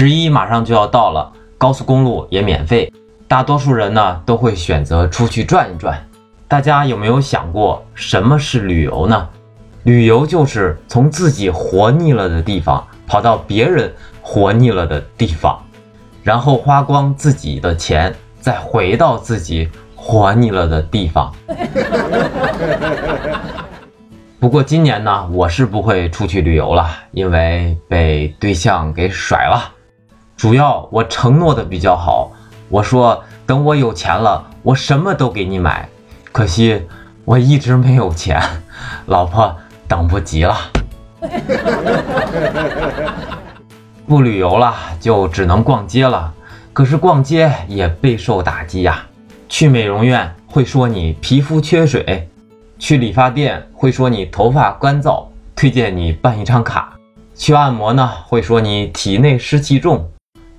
十一马上就要到了，高速公路也免费，大多数人呢都会选择出去转一转。大家有没有想过什么是旅游呢？旅游就是从自己活腻了的地方跑到别人活腻了的地方，然后花光自己的钱，再回到自己活腻了的地方。不过今年呢，我是不会出去旅游了，因为被对象给甩了。主要我承诺的比较好，我说等我有钱了，我什么都给你买。可惜我一直没有钱，老婆等不及了。不旅游了，就只能逛街了。可是逛街也备受打击呀。去美容院会说你皮肤缺水，去理发店会说你头发干燥，推荐你办一张卡。去按摩呢会说你体内湿气重，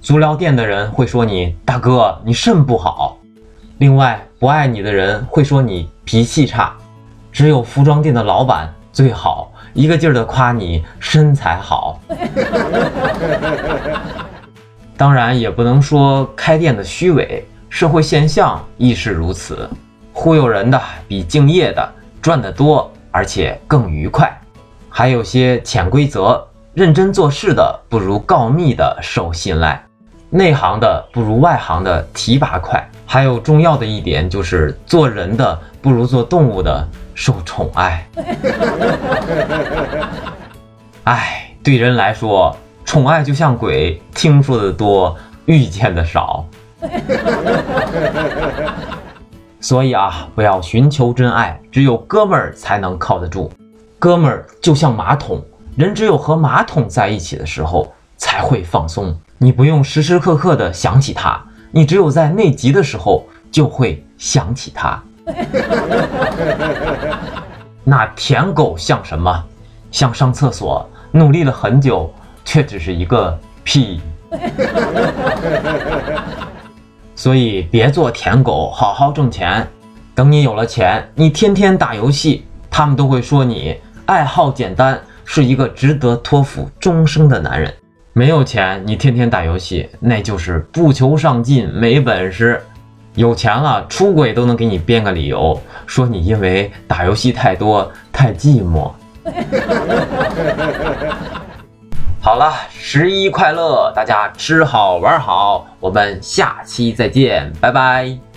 足疗店的人会说你大哥你肾不好。另外，不爱你的人会说你脾气差，只有服装店的老板最好，一个劲儿的夸你身材好。当然，也不能说开店的虚伪，社会现象亦是如此。忽悠人的比敬业的赚得多，而且更愉快。还有些潜规则，认真做事的不如告密的受信赖。内行的不如外行的提拔快，还有重要的一点就是做人的不如做动物的受宠爱。哎，对人来说，宠爱就像鬼，听说的多，遇见的少。所以啊，不要寻求真爱，只有哥们儿才能靠得住。哥们儿就像马桶，人只有和马桶在一起的时候才会放松。你不用时时刻刻的想起他，你只有在内急的时候就会想起他。那舔狗像什么？像上厕所，努力了很久，却只是一个屁。所以别做舔狗，好好挣钱。等你有了钱，你天天打游戏，他们都会说你爱好简单，是一个值得托付终生的男人。没有钱，你天天打游戏，那就是不求上进，没本事。有钱了，出轨都能给你编个理由，说你因为打游戏太多，太寂寞。好了，十一快乐，大家吃好玩好，我们下期再见，拜拜。